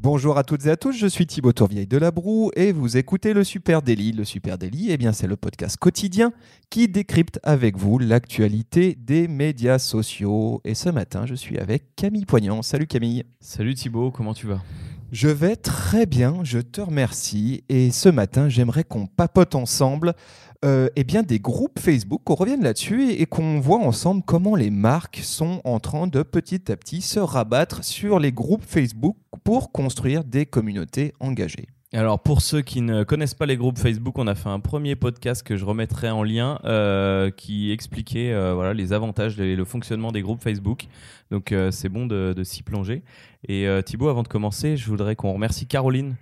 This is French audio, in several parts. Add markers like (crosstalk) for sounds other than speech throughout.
Bonjour à toutes et à tous, je suis Thibaut Tourvieille de la Broue et vous écoutez le Super Daily. Le Super Daily, eh bien, c'est le podcast quotidien qui décrypte avec vous l'actualité des médias sociaux. Et ce matin, je suis avec Camille Poignant. Salut Camille. Salut Thibaut, comment tu vas? Je vais très bien, je te remercie. Et ce matin, j'aimerais qu'on papote ensemble euh, eh bien, des groupes Facebook, qu'on revienne là-dessus et, qu'on voit ensemble comment les marques sont en train de petit à petit se rabattre sur les groupes Facebook pour construire des communautés engagées. Alors pour ceux qui ne connaissent pas les groupes Facebook, on a fait un premier podcast que je remettrai en lien euh, qui expliquait euh, voilà, les avantages et le fonctionnement des groupes Facebook. Donc c'est bon de, de s'y plonger. Et Thibaut, avant de commencer, je voudrais qu'on remercie Caroline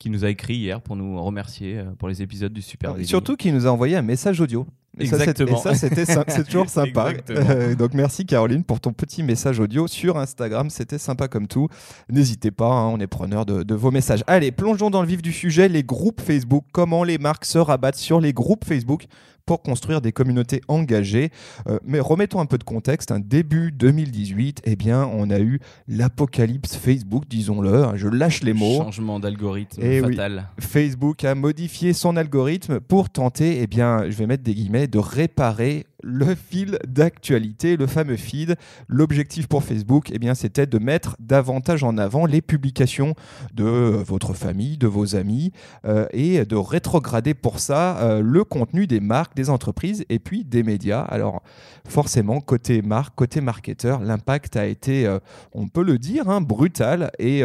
qui nous a écrit hier pour nous remercier euh, pour les épisodes du Super Daily. Surtout qui nous a envoyé un message audio. Et ça, c'est- Exactement. Et ça, c'était c'est toujours (laughs) sympa. Euh, (laughs) donc, merci Caroline pour ton petit message audio sur Instagram. C'était sympa comme tout. N'hésitez pas, hein, on est preneur de, de vos messages. Allez, plongeons dans le vif du sujet les groupes Facebook. Comment les marques se rabattent sur les groupes Facebook pour construire des communautés engagées. Euh, mais remettons un peu de contexte. hein. Début 2018, eh bien, on a eu l'apocalypse Facebook, disons-le. hein. Je lâche les mots. Changement d'algorithme Eh oui. fatal. Facebook a modifié son algorithme pour tenter, eh bien, je vais mettre des guillemets, de réparer le fil d'actualité, le fameux feed. L'objectif pour Facebook, eh bien, c'était de mettre davantage en avant les publications de votre famille, de vos amis, euh, et de rétrograder pour ça euh, le contenu des marques, des entreprises et puis des médias. Alors, forcément, côté marque, côté marketeur, l'impact a été, euh, on peut le dire, hein, brutal et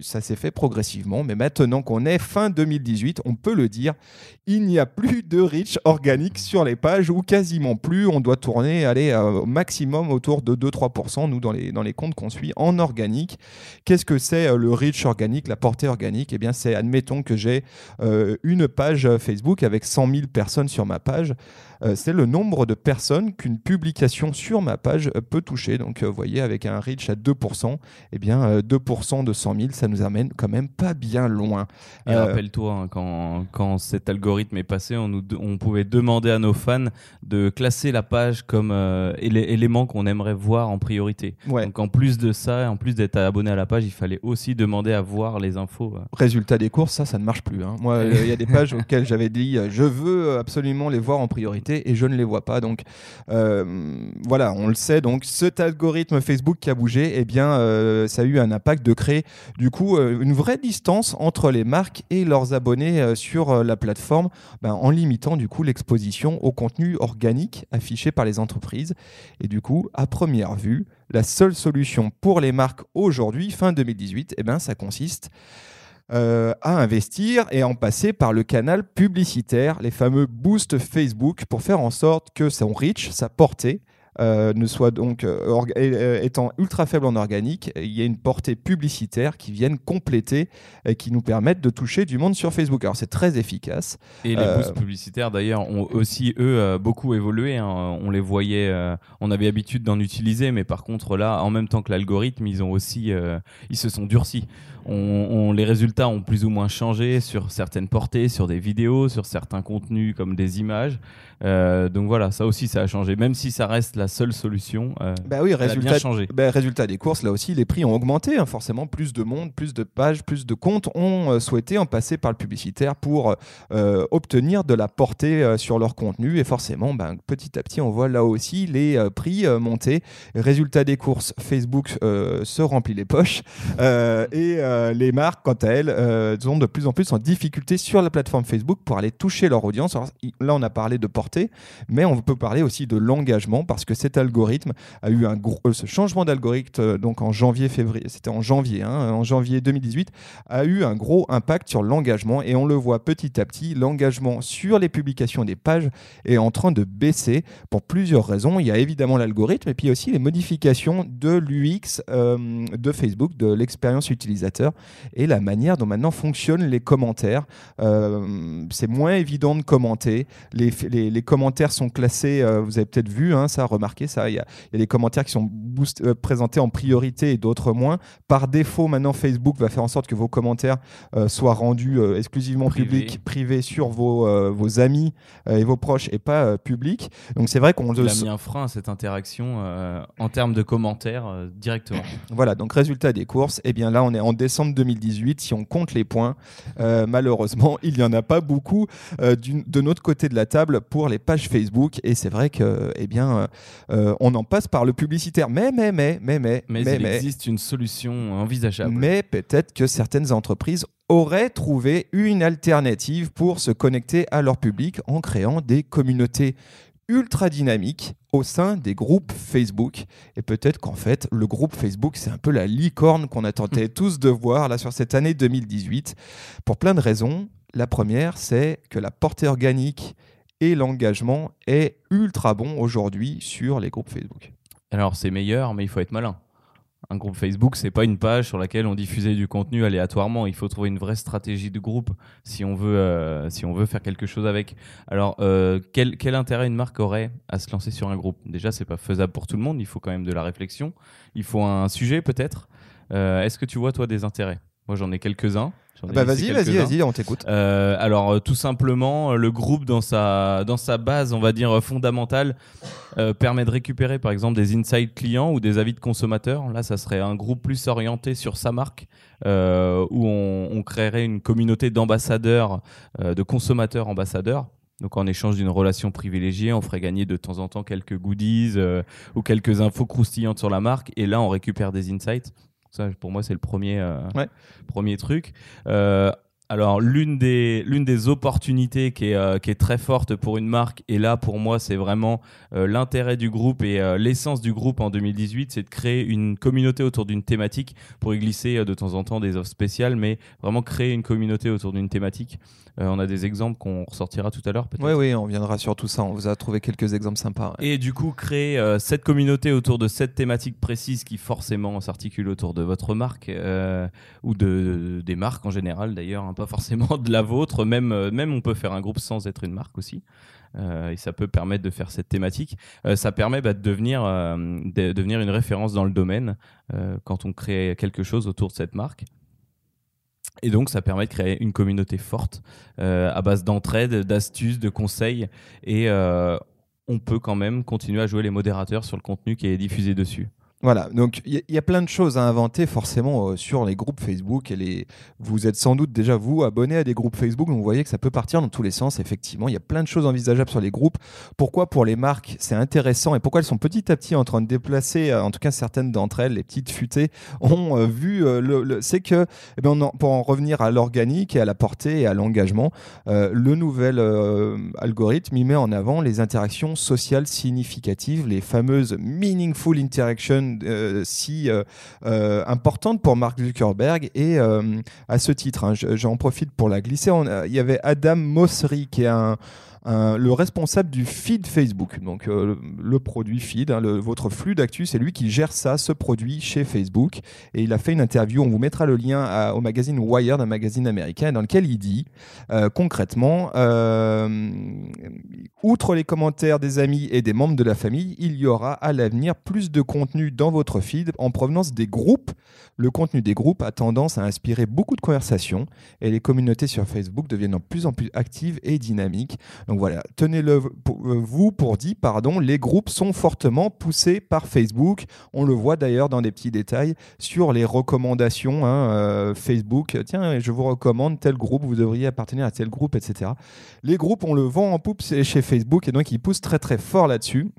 ça s'est fait progressivement. Mais maintenant qu'on est fin 2018, on peut le dire, il n'y a plus de reach organique sur les pages ou plus. On doit tourner, aller euh, au maximum autour de 2-3%, nous, dans les, dans les comptes qu'on suit en organique. Qu'est-ce que c'est euh, le reach organique, la portée organique? Eh bien, c'est, admettons que j'ai euh, une page Facebook avec 100 000 personnes sur ma page. Euh, c'est le nombre de personnes qu'une publication sur ma page euh, peut toucher. Donc, euh, vous voyez, avec un reach à 2%, eh bien, euh, 2% de 100 000, ça nous amène quand même pas bien loin. Et Euh, rappelle-toi, hein, quand, quand cet algorithme est passé, on, nous, de- on pouvait demander à nos fans de classer la page comme euh, élé- élément qu'on aimerait voir en priorité. Ouais. Donc en plus de ça, en plus d'être abonné à la page, il fallait aussi demander à voir les infos. euh. Résultat des courses, ça, ça ne marche plus. hein. Moi, euh, il y a des pages (laughs) auxquelles j'avais dit euh, je veux absolument les voir en priorité et je ne les vois pas. Donc, euh, voilà, on le sait. Donc, cet algorithme Facebook qui a bougé, eh bien, euh, ça a eu un impact de créer, du coup, euh, une vraie distance entre les marques et leurs abonnés sur la plateforme, ben, en limitant, du coup, l'exposition au contenu organique affiché par les entreprises. Et du coup, à première vue, la seule solution pour les marques aujourd'hui, fin 2018, eh ben, ça consiste euh, à investir et en passer par le canal publicitaire, les fameux boosts Facebook, pour faire en sorte que son reach, sa portée, ne soit donc euh, euh, étant ultra faible en organique, il y a une portée publicitaire qui vienne compléter et qui nous permettent de toucher du monde sur Facebook. Alors c'est très efficace. Et les Euh, boosts publicitaires, d'ailleurs, ont aussi, eux, euh, beaucoup évolué. hein. On les voyait, euh, on avait l'habitude d'en utiliser, mais par contre, là, en même temps que l'algorithme, ils ont aussi, euh, ils se sont durcis. On, on- les résultats ont plus ou moins changé sur certaines portées, sur des vidéos, sur certains contenus comme des images. Euh, donc voilà, ça aussi, ça a changé. Même si ça reste la seule solution, euh, Bah oui, elle a bien résultat, changé. Ben, résultat des courses, là aussi, les prix ont augmenté. hein. Forcément, plus de monde, plus de pages, plus de comptes ont euh, souhaité en passer par le publicitaire pour euh, obtenir de la portée euh, sur leur contenu. Et forcément, ben, petit à petit, on voit là aussi les euh, prix euh, monter. Résultat des courses, Facebook euh, se remplit les poches. Euh, et euh, les marques, quant à elles, euh, sont de plus en plus en difficulté sur la plateforme Facebook pour aller toucher leur audience. Alors, là, on a parlé de portée, mais on peut parler aussi de l'engagement parce que cet algorithme a eu un gros, euh, ce changement d'algorithme euh, donc en janvier février c'était en janvier hein, en janvier 2018 a eu un gros impact sur l'engagement et on le voit petit à petit l'engagement sur les publications des pages est en train de baisser pour plusieurs raisons. Il y a évidemment l'algorithme et puis aussi les modifications de l'UX euh, de Facebook de l'expérience utilisateur et la manière dont maintenant fonctionnent les commentaires. C'est moins évident de commenter. Les, commentaires sont classés, vous avez peut-être vu, hein, ça, remarqué ça. Il y a, il y a des commentaires qui sont boost- euh, présentés en priorité et d'autres moins. Par défaut, maintenant, Facebook va faire en sorte que vos commentaires euh, soient rendus euh, exclusivement publics, privés sur vos, vos amis et vos proches et pas publics. Donc c'est vrai qu'on Il a mis un frein à cette interaction en termes de commentaires directement. Voilà, donc résultat des courses, eh bien là on est en décembre 2018, si on compte les points, malheureusement il n'y en a pas beaucoup de notre côté de la table pour les pages Facebook et c'est vrai que eh bien euh, on en passe par le publicitaire, mais mais mais mais mais Mais, mais il mais, existe une solution envisageable. mais peut-être que certaines entreprises auraient trouvé une alternative pour se connecter à leur public en créant des communautés ultra dynamiques au sein des groupes Facebook. Et peut-être qu'en fait, le groupe Facebook, c'est un peu la licorne qu'on attendait (laughs) tous de voir là sur cette année 2018, pour plein de raisons. La première, c'est que la portée organique et l'engagement est ultra bon aujourd'hui sur les groupes Facebook. Alors c'est meilleur, mais il faut être malin. Un groupe Facebook, c'est pas une page sur laquelle on diffusait du contenu aléatoirement. Il faut trouver une vraie stratégie de groupe si on veut, euh, si on veut faire quelque chose avec. Alors, euh, quel, intérêt une marque aurait à se lancer sur un groupe? Déjà, c'est pas faisable pour tout le monde. Il faut quand même de la réflexion. Il faut un sujet peut-être. Euh, Est-ce que tu vois toi des intérêts? Moi, j'en ai quelques-uns. Ai Bah vas-y, vas-y, vas-y, on t'écoute. Euh, alors euh, tout simplement, euh, le groupe dans sa dans sa base, on va dire fondamentale, euh, permet de récupérer par exemple des insights clients ou des avis de consommateurs. Là, ça serait un groupe plus orienté sur sa marque, euh, où on, on créerait une communauté d'ambassadeurs, de consommateurs ambassadeurs. Donc en échange d'une relation privilégiée, on ferait gagner de temps en temps quelques goodies euh, ou quelques infos croustillantes sur la marque. Et là, on récupère des insights. Ça, pour moi, c'est le premier, euh, Ouais. premier truc. Euh, alors, l'une des, l'une des opportunités qui est, euh, qui est très forte pour une marque, et là, pour moi, c'est vraiment euh, l'intérêt du groupe et euh, l'essence du groupe en 2018, c'est de créer une communauté autour d'une thématique pour y glisser de temps en temps des offres spéciales, mais vraiment créer une communauté autour d'une thématique. On a des exemples qu'on ressortira tout à l'heure, peut-être. Oui, oui, on viendra sur tout ça. On vous a trouvé quelques exemples sympas. ouais. Et du coup, créer cette communauté autour de cette thématique précise qui forcément s'articule autour de votre marque ou de, des marques en général d'ailleurs, hein, forcément de la vôtre. Même, euh, même on peut faire un groupe sans être une marque aussi. Euh, et ça peut permettre de faire cette thématique. Euh, ça permet bah, de, devenir, de devenir une référence dans le domaine quand on crée quelque chose autour de cette marque. Et donc, ça permet de créer une communauté forte à base d'entraide, d'astuces, de conseils. Et on peut quand même continuer à jouer les modérateurs sur le contenu qui est diffusé dessus. Voilà, donc il y, a- plein de choses à inventer forcément euh, sur les groupes Facebook. Et les... Vous êtes sans doute déjà, vous, abonné à des groupes Facebook, donc vous voyez que ça peut partir dans tous les sens. Effectivement, il y a plein de choses envisageables sur les groupes. Pourquoi pour les marques c'est intéressant et pourquoi elles sont petit à petit en train de déplacer, euh, en tout cas certaines d'entre elles, les petites futées, ont euh, vu, c'est que, eh ben, en- pour en revenir à l'organique et à la portée et à l'engagement, le nouvel algorithme il met en avant les interactions sociales significatives, les fameuses meaningful interactions si euh, euh, importantes pour Mark Zuckerberg. Et euh, à ce titre, hein, je- j'en profite pour la glisser. Il y avait Adam Mosseri qui est un le responsable du feed Facebook, donc euh, le, produit feed, hein, votre flux d'actu, c'est lui qui gère ça, ce produit chez Facebook. Et il a fait une interview, on vous mettra le lien au magazine Wired, un magazine américain, dans lequel il dit euh, concrètement, euh, outre les commentaires des amis et des membres de la famille, il y aura à l'avenir plus de contenu dans votre feed en provenance des groupes. Le contenu des groupes a tendance à inspirer beaucoup de conversations et les communautés sur Facebook deviennent de plus en plus actives et dynamiques. Voilà, tenez-le euh, vous pour dit, pardon, les groupes sont fortement poussés par Facebook. On le voit d'ailleurs dans des petits détails sur les recommandations hein, euh, Facebook. Tiens, je vous recommande tel groupe, vous devriez appartenir à tel groupe, etc. Les groupes, on le vend en poupe chez Facebook et donc ils poussent très très fort là-dessus.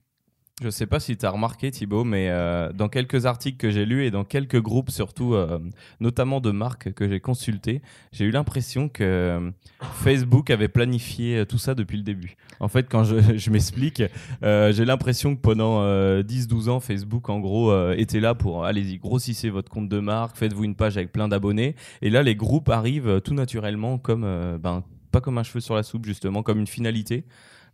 Je sais pas si tu as remarqué Thibaut, mais euh, dans quelques articles que j'ai lus et dans quelques groupes surtout, euh, notamment de marques que j'ai consultés, j'ai eu l'impression que euh, Facebook avait planifié euh, tout ça depuis le début. En fait, quand je, (laughs) je m'explique, euh, j'ai l'impression que pendant euh, 10-12 ans, Facebook en gros était là pour allez-y, grossissez votre compte de marque, faites-vous une page avec plein d'abonnés. Et là, les groupes arrivent tout naturellement comme, ben, pas comme un cheveu sur la soupe justement, comme une finalité.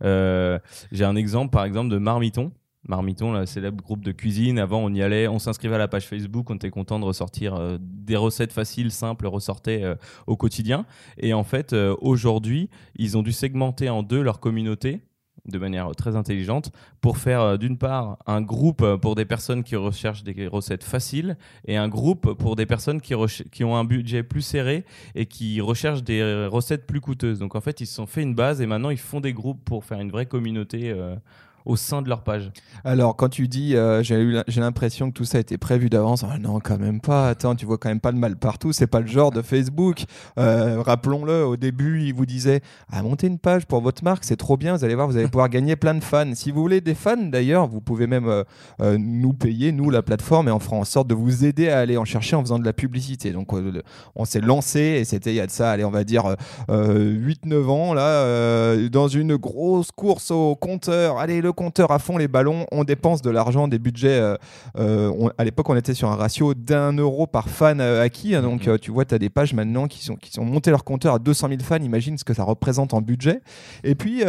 J'ai un exemple par exemple de Marmiton. Marmiton, le célèbre groupe de cuisine. Avant, on y allait, on s'inscrivait à la page Facebook, on était content de ressortir euh, des recettes faciles, simples, ressortaient euh, au quotidien. Et en fait, euh, aujourd'hui, ils ont dû segmenter en deux leur communauté. de manière très intelligente pour faire d'une part un groupe pour des personnes qui recherchent des recettes faciles et un groupe pour des personnes qui, qui ont un budget plus serré et qui recherchent des recettes plus coûteuses. Donc en fait, ils se sont fait une base et maintenant ils font des groupes pour faire une vraie communauté au sein de leur page. Alors, quand tu dis, euh, j'ai l'impression que tout ça a été prévu d'avance, ah non, quand même pas. Attends, tu vois quand même pas le mal partout. C'est pas le genre de Facebook. Euh, rappelons-le, au début, il vous disait, ah, montez une page pour votre marque, c'est trop bien. Vous allez voir, vous allez pouvoir (laughs) gagner plein de fans. Si vous voulez des fans, d'ailleurs, vous pouvez même euh, nous payer, nous, la plateforme, et on fera en sorte de vous aider à aller en chercher en faisant de la publicité. Donc, on s'est lancé, et c'était il y a de ça, allez, on va dire 8-9 ans, là, dans une grosse course au compteur. Allez, le compteur à fond les ballons, on dépense de l'argent, des budgets. Euh, euh, à l'époque, on était sur un ratio d'un euro par fan euh, acquis. Hein, donc, mhm. tu vois, tu as des pages maintenant qui sont, qui sont montées leur compteur à 200 000 fans. Imagine ce que ça représente en budget. Et puis,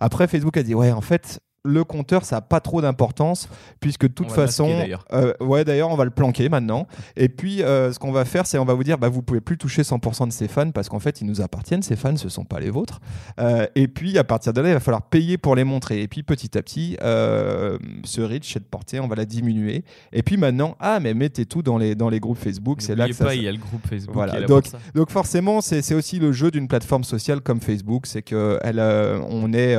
après, Facebook a dit Ouais, en fait, le compteur, ça n'a pas trop d'importance, puisque de toute façon. Euh, ouais, d'ailleurs, on va le planquer maintenant. Et puis, euh, ce qu'on va faire, c'est on va vous dire bah, vous pouvez plus toucher 100% de ces fans, parce qu'en fait, ils nous appartiennent, ces fans, ce ne sont pas les vôtres. Euh, et puis, à partir de là, il va falloir payer pour les montrer. Et puis, petit à petit, ce reach, cette portée, on va la diminuer. Et puis maintenant, ah, mais mettez tout dans les, dans les groupes Facebook. C'est là que ça. il y a le groupe Facebook. Voilà. donc, donc, forcément, c'est aussi le jeu d'une plateforme sociale comme Facebook. C'est qu'on on est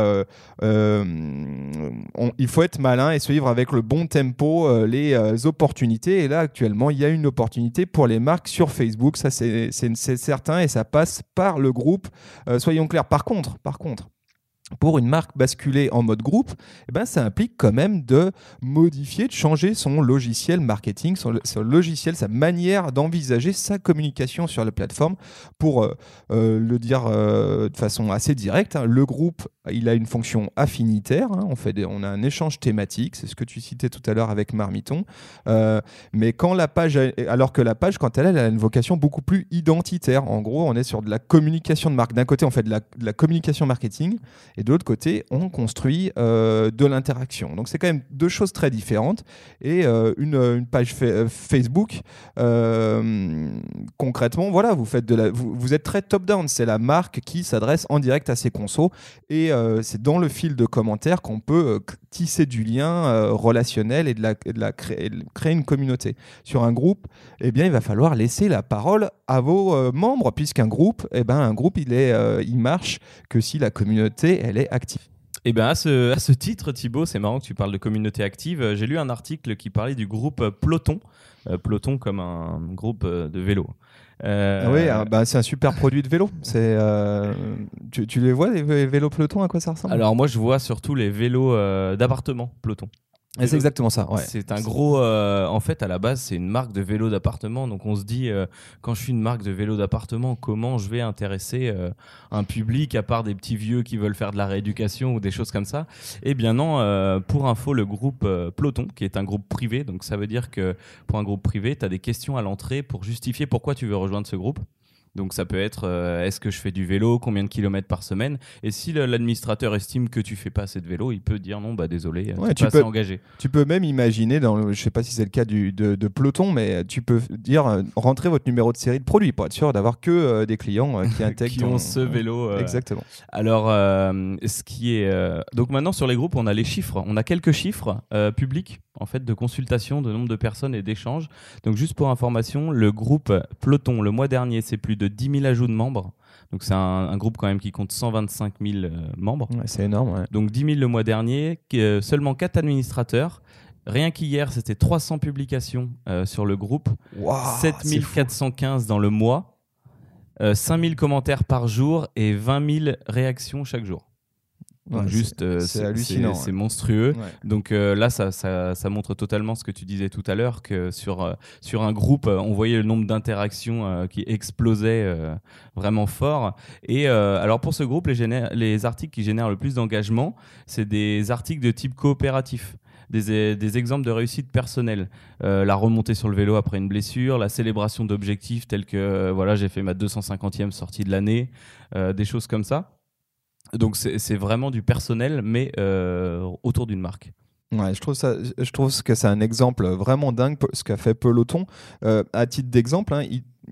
il faut être malin et suivre avec le bon tempo euh, les euh, opportunités. Et là, actuellement, il y a une opportunité pour les marques sur Facebook. Ça, c'est certain et ça passe par le groupe. Euh, soyons clairs. Par contre, par contre, pour une marque basculer en mode groupe, eh ben, ça implique quand même de modifier, de changer son logiciel marketing, son, logiciel, sa manière d'envisager sa communication sur la plateforme. Pour euh, euh, le dire euh, de façon assez directe, hein, le groupe, il a une fonction affinitaire. Hein. on, fait on a un échange thématique, c'est ce que tu citais tout à l'heure avec Marmiton. mais quand la page, alors que la page, quand elle, elle a une vocation beaucoup plus identitaire. En gros, on est sur de la communication de marque. D'un côté, on fait de la, communication marketing et de l'autre côté, on construit euh, de l'interaction. Donc c'est quand même deux choses très différentes. Et euh, une, page euh, Facebook, concrètement, voilà, vous, faites de la, vous, êtes très top-down. C'est la marque qui s'adresse en direct à ses consos. Et c'est dans le fil de commentaires qu'on peut tisser du lien relationnel et créer, une communauté. Sur un groupe, eh bien, il va falloir laisser la parole à vos membres, puisqu'un groupe, eh ben, un groupe, il, marche que si la communauté est active. Eh bien à ce, titre, Thibaut, c'est marrant que tu parles de communauté active. Euh, j'ai lu un article qui parlait du groupe Peloton. Euh, Peloton comme un groupe euh, de vélo. Ah oui, ah, bah, c'est un super produit de vélo. C'est, tu, tu, les vois, les vélos Peloton, à quoi ça ressemble? Alors moi, je vois surtout les vélos d'appartement Peloton. C'est exactement ça. Ouais. C'est un gros. Euh, en fait, à la base, c'est une marque de vélo d'appartement. Donc, on se dit, euh, quand je suis une marque de vélo d'appartement, comment je vais intéresser euh, un public à part des petits vieux qui veulent faire de la rééducation ou des choses comme ça? Eh bien, non. pour info, le groupe Peloton, qui est un groupe privé, donc ça veut dire que pour un groupe privé, tu as des questions à l'entrée pour justifier pourquoi tu veux rejoindre ce groupe. Donc ça peut être euh, est-ce que je fais du vélo, combien de kilomètres par semaine? Et si l'administrateur estime que tu fais pas assez de vélo, il peut dire non, bah désolé, tu peux, engagé. Tu peux même imaginer, dans, je sais pas si c'est le cas du, de, Peloton, mais tu peux dire euh, rentrer votre numéro de série de produit pour être sûr d'avoir que euh, des clients qui (laughs) intègrent qui ont ce vélo. Exactement. Alors, ce qui est donc maintenant sur les groupes, on a les chiffres, on a quelques chiffres publics en fait de consultation, de nombre de personnes et d'échanges. Donc juste pour information, le groupe Peloton le mois dernier, c'est plus de 10 000 ajouts de membres. Donc c'est un, groupe quand même qui compte 125 000 euh, membres. c'est énorme. Donc 10 000 le mois dernier, euh, seulement 4 administrateurs. Rien qu'hier, c'était 300 publications euh, sur le groupe, 7 415 dans le mois, 5 000 commentaires par jour et 20 000 réactions chaque jour juste, euh, c'est hallucinant. C'est monstrueux. Donc euh, là, ça, ça, ça, montre totalement ce que tu disais tout à l'heure, que sur, euh, sur un groupe, on voyait le nombre d'interactions qui explosait vraiment fort. Et alors pour ce groupe, les, les articles qui génèrent le plus d'engagement, c'est des articles de type coopératif. Des, des, exemples de réussite personnelle. la remontée sur le vélo après une blessure, la célébration d'objectifs tels que voilà, j'ai fait ma 250e sortie de l'année, des choses comme ça. Donc c'est vraiment du personnel, mais euh, autour d'une marque. Ouais, je trouve ça, je trouve que c'est un exemple vraiment dingue ce qu'a fait Peloton. Euh, à titre d'exemple, hein,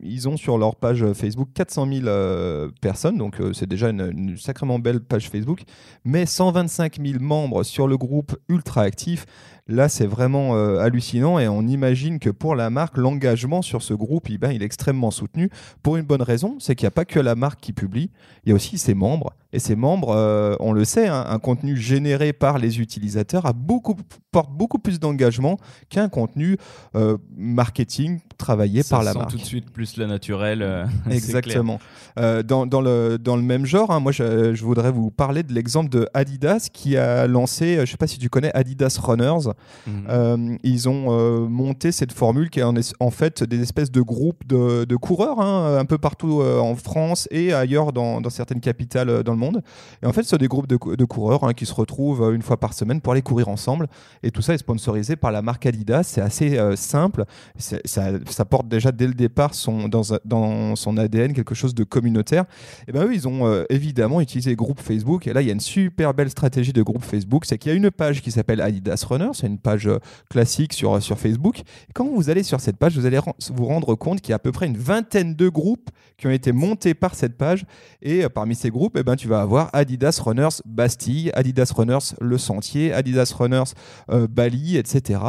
ils ont sur leur page Facebook 400 000 personnes, donc c'est déjà une, sacrément belle page Facebook, mais 125 000 membres sur le groupe ultra actif. Là, c'est vraiment euh, hallucinant et on imagine que pour la marque, l'engagement sur ce groupe, eh ben, il est extrêmement soutenu pour une bonne raison, c'est qu'il n'y a pas que la marque qui publie, il y a aussi ses membres. Et ces membres, euh, on le sait, hein, un contenu généré par les utilisateurs a beaucoup, porte beaucoup plus d'engagement qu'un contenu euh, marketing travaillé par la marque. tout de suite plus la naturelle. (laughs) Exactement. dans, dans, le, dans le même genre, hein, moi je, je, voudrais vous parler de l'exemple de Adidas qui a lancé, je ne sais pas si tu connais Adidas Runners. Mhm. ils ont monté cette formule qui est en, en, fait des espèces de groupes de, de coureurs hein, un peu partout en France et ailleurs dans, dans certaines capitales dans le monde. Et en fait, c'est des groupes de, coureurs hein, qui se retrouvent euh, une fois par semaine pour aller courir ensemble. Et tout ça est sponsorisé par la marque Adidas. C'est assez euh, simple. Ça, ça, porte déjà dès le départ son, dans, dans, son ADN quelque chose de communautaire. Et ben eux, ils ont euh, évidemment utilisé le groupe Facebook. Et là, il y a une super belle stratégie de groupe Facebook. C'est qu'il y a une page qui s'appelle Adidas Une page classique sur, sur Facebook. Quand vous allez sur cette page, vous allez vous rendre compte qu'il y a à peu près une vingtaine de groupes qui ont été montés par cette page. Et parmi ces groupes, et ben, tu vas avoir Adidas Runners Bastille, Adidas Runners Le Sentier, Adidas Runners euh, Bali, etc.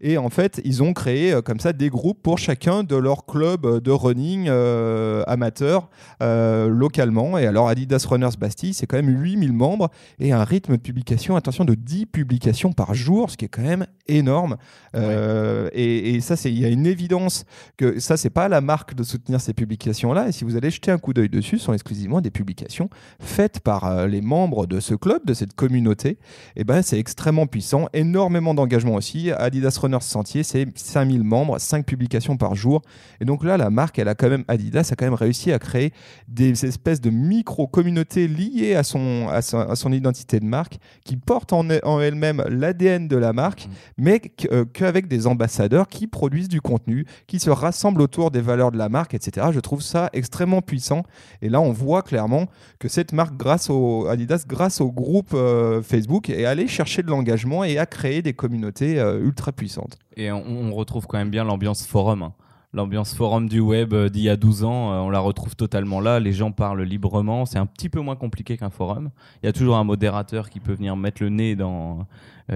Et en fait, ils ont créé euh, comme ça des groupes pour chacun de leurs clubs de running euh, amateurs localement. Et alors, Adidas Runners Bastille, c'est quand même 8000 membres et un rythme de publication, attention, de 10 publications par jour, ce qui est quand même énorme. Et, et, ça, il y a une évidence que ça, c'est pas la marque de soutenir ces publications-là. Et si vous allez jeter un coup d'œil dessus, ce sont exclusivement des publications faites par euh, les membres de ce club, de cette communauté, et eh ben, c'est extrêmement puissant. Énormément d'engagement aussi. Adidas Runners Sentier, c'est 5000 membres, 5 publications par jour. Et donc là, la marque, elle a quand même, Adidas a quand même réussi à créer des espèces de micro-communautés liées à son, à, son, identité de marque, qui portent en, en elles-mêmes l'ADN de la marque, mmh. mais euh, qu'avec des ambassadeurs qui produisent du contenu, qui se rassemblent autour des valeurs de la marque, etc. Je trouve ça extrêmement puissant. Et là, on voit clairement que cette marque, grâce au Adidas, grâce au groupe euh, Facebook, est allée chercher de l'engagement et a créé des communautés euh, ultra puissantes. Et on, retrouve quand même bien l'ambiance forum. Hein. L'ambiance forum du web d'il y a 12 ans, on la retrouve totalement là. Les gens parlent librement. C'est un petit peu moins compliqué qu'un forum. Il y a toujours un modérateur qui peut venir mettre le nez dans,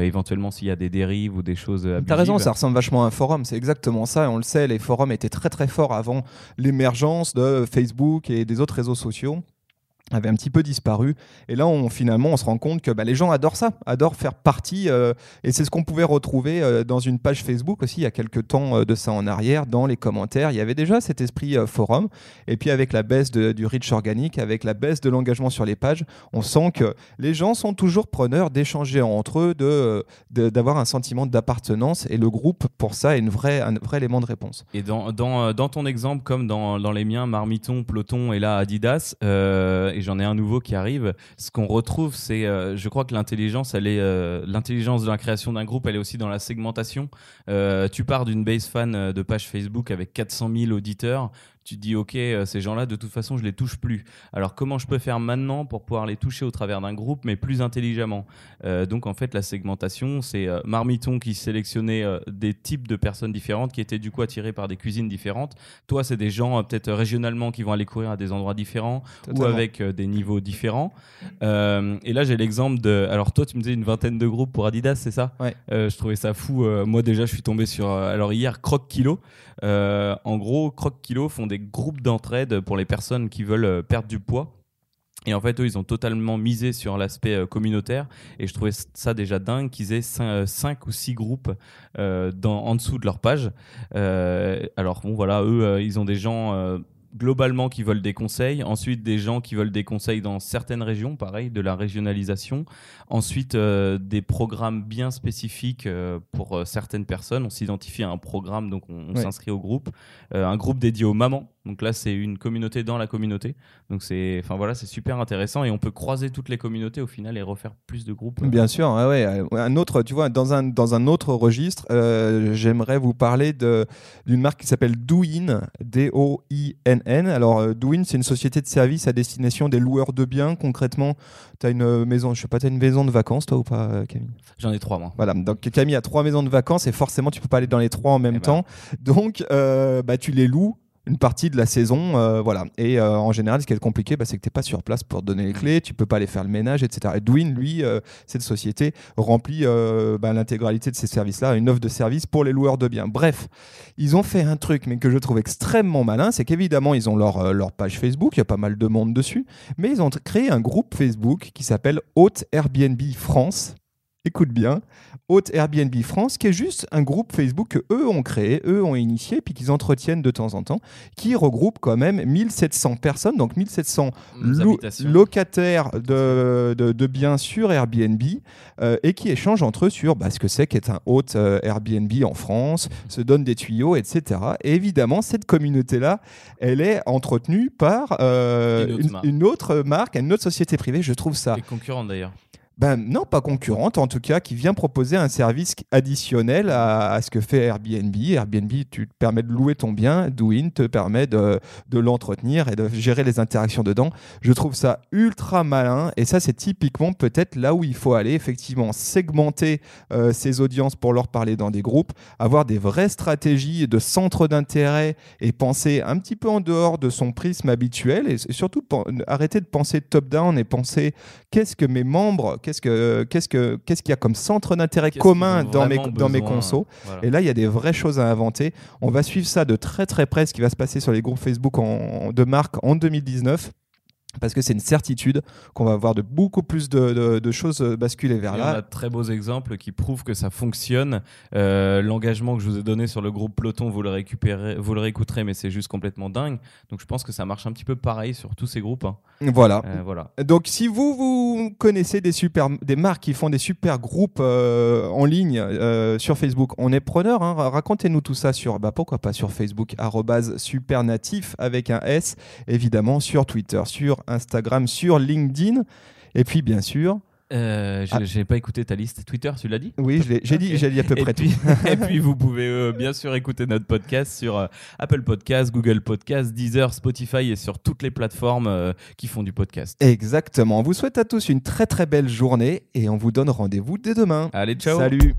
éventuellement s'il y a des dérives ou des choses Tu as raison, ça ressemble vachement à un forum, c'est exactement ça, et on le sait, les forums étaient très très forts avant l'émergence de Facebook et des autres réseaux sociaux avait un petit peu disparu. Et là, on, finalement, on se rend compte que bah, les gens adorent ça, adorent faire partie. Euh, et c'est ce qu'on pouvait retrouver euh, dans une page Facebook aussi, il y a quelques temps euh, de ça en arrière, dans les commentaires. Il y avait déjà cet esprit forum. Et puis, avec la baisse du reach organique, avec la baisse de l'engagement sur les pages, on sent que les gens sont toujours preneurs d'échanger entre eux, de, d'avoir un sentiment d'appartenance. Et le groupe, pour ça, est une vraie, un vrai élément de réponse. Et dans, dans, dans ton exemple, comme dans, dans les miens, Marmiton, Peloton et là Adidas, et j'en ai un nouveau qui arrive. Ce qu'on retrouve, c'est, euh, je crois que l'intelligence, elle est, euh, l'intelligence de la création d'un groupe, elle est aussi dans la segmentation. Euh, tu pars d'une base fan de page Facebook avec 400 000 auditeurs tu te dis ok euh, ces gens-là de toute façon je les touche plus. Alors comment je peux faire maintenant pour pouvoir les toucher au travers d'un groupe mais plus intelligemment? Euh, donc en fait la segmentation c'est euh, Marmiton qui sélectionnait des types de personnes différentes qui étaient du coup attirées par des cuisines différentes. Toi c'est des gens peut-être régionalement qui vont aller courir à des endroits différents ou avec des niveaux différents. Et là j'ai l'exemple de alors toi tu me disais une vingtaine de groupes pour Adidas c'est ça? Ouais. je trouvais ça fou moi déjà je suis tombé sur alors hier Croc Kilo. En gros Croc Kilo font des groupes d'entraide pour les personnes qui veulent euh, perdre du poids. Et en fait, eux, ils ont totalement misé sur l'aspect euh, communautaire. Et je trouvais ça déjà dingue qu'ils aient 5, euh, ou 6 groupes en dessous de leur page. alors, bon, voilà, eux, ils ont des gens globalement qui veulent des conseils, ensuite des gens qui veulent des conseils dans certaines régions, pareil, de la régionalisation, ensuite euh, des programmes bien spécifiques euh, pour euh, certaines personnes, on s'identifie à un programme, donc on, s'inscrit au groupe, un groupe dédié aux mamans, donc là c'est une communauté dans la communauté, donc c'est, enfin voilà, c'est super intéressant et on peut croiser toutes les communautés au final et refaire plus de groupes. Bien sûr, ouais, un autre, tu vois, dans un, dans un autre registre, j'aimerais vous parler d'une marque qui s'appelle Douyin, D-O-I-N alors, euh, Douin, c'est une société de services à destination des loueurs de biens. Concrètement, tu as une euh, maison, je sais pas, tu as une maison de vacances, toi ou pas, euh, Camille? J'en ai trois, moi. Voilà, donc Camille a trois maisons de vacances et forcément, tu peux pas aller dans les trois en même eh ben. temps. Donc, bah, tu les loues une partie de la saison, euh, voilà. Et euh, en général, ce qui est compliqué, bah, c'est que tu n'es pas sur place pour te donner les clés, tu peux pas aller faire le ménage, etc. Et Dwin, lui, euh, cette société remplit bah, l'intégralité de ces services-là, une offre de service pour les loueurs de biens. Bref, ils ont fait un truc, mais que je trouve extrêmement malin, c'est qu'évidemment, ils ont leur, leur page Facebook, il y a pas mal de monde dessus, mais ils ont créé un groupe Facebook qui s'appelle Haute Airbnb France écoute bien, Haute Airbnb France, qui est juste un groupe Facebook que eux ont créé, eux ont initié, puis qu'ils entretiennent de temps en temps, qui regroupe quand même 1700 personnes, donc 1700 locataires de, de, biens sur Airbnb, euh, et qui échangent entre eux sur bah, ce que c'est qu'être un hôte euh, Airbnb en France, se donnent des tuyaux, etc. Et évidemment, cette communauté-là, elle est entretenue par euh, une, autre marque, une autre société privée. Je trouve ça. Concurrente d'ailleurs ben, non, pas concurrente, en tout cas, qui vient proposer un service additionnel à, ce que fait Airbnb. Airbnb, tu te permets de louer ton bien, Douyin te permet de, de l'entretenir et de gérer les interactions dedans. Je trouve ça ultra malin et ça, c'est typiquement peut-être là où il faut aller, effectivement, segmenter euh, ses audiences pour leur parler dans des groupes, avoir des vraies stratégies de centre d'intérêt et penser un petit peu en dehors de son prisme habituel et surtout arrêter de penser top-down et penser qu'est-ce que mes membres qu'est-ce que qu'est-ce que qu'est-ce qu'il y a comme centre d'intérêt commun dans mes dans mes consos. Et là, il y a des vraies choses à inventer. On va suivre ça de très très près, ce qui va se passer sur les groupes Facebook en, de marque en 2019 parce que c'est une certitude qu'on va voir de beaucoup plus de, choses basculer vers là. On a de très beaux exemples qui prouvent que ça fonctionne. Euh, l'engagement que je vous ai donné sur le groupe Peloton, vous le récupérez, vous le réécouterez, mais c'est juste complètement dingue. Donc je pense que ça marche un petit peu pareil sur tous ces groupes. Hein. Voilà. Euh, voilà. Donc si vous, vous connaissez des, super, des marques qui font des super groupes euh, en ligne sur Facebook, on est preneur. Hein. Racontez-nous tout ça sur, bah, pourquoi pas sur Facebook, supernatif avec un S, évidemment sur Twitter, sur Instagram, sur LinkedIn. Et puis, bien sûr, euh, j'ai ah. pas écouté ta liste Twitter, tu l'as dit Oui, j'ai dit, j'ai dit à peu près tout. (laughs) et puis vous pouvez euh, bien sûr écouter notre podcast sur euh, Apple Podcast, Google Podcast, Deezer, Spotify et sur toutes les plateformes euh, qui font du podcast. Exactement. On vous souhaite à tous une très très belle journée et on vous donne rendez-vous dès demain. Allez, ciao. Salut.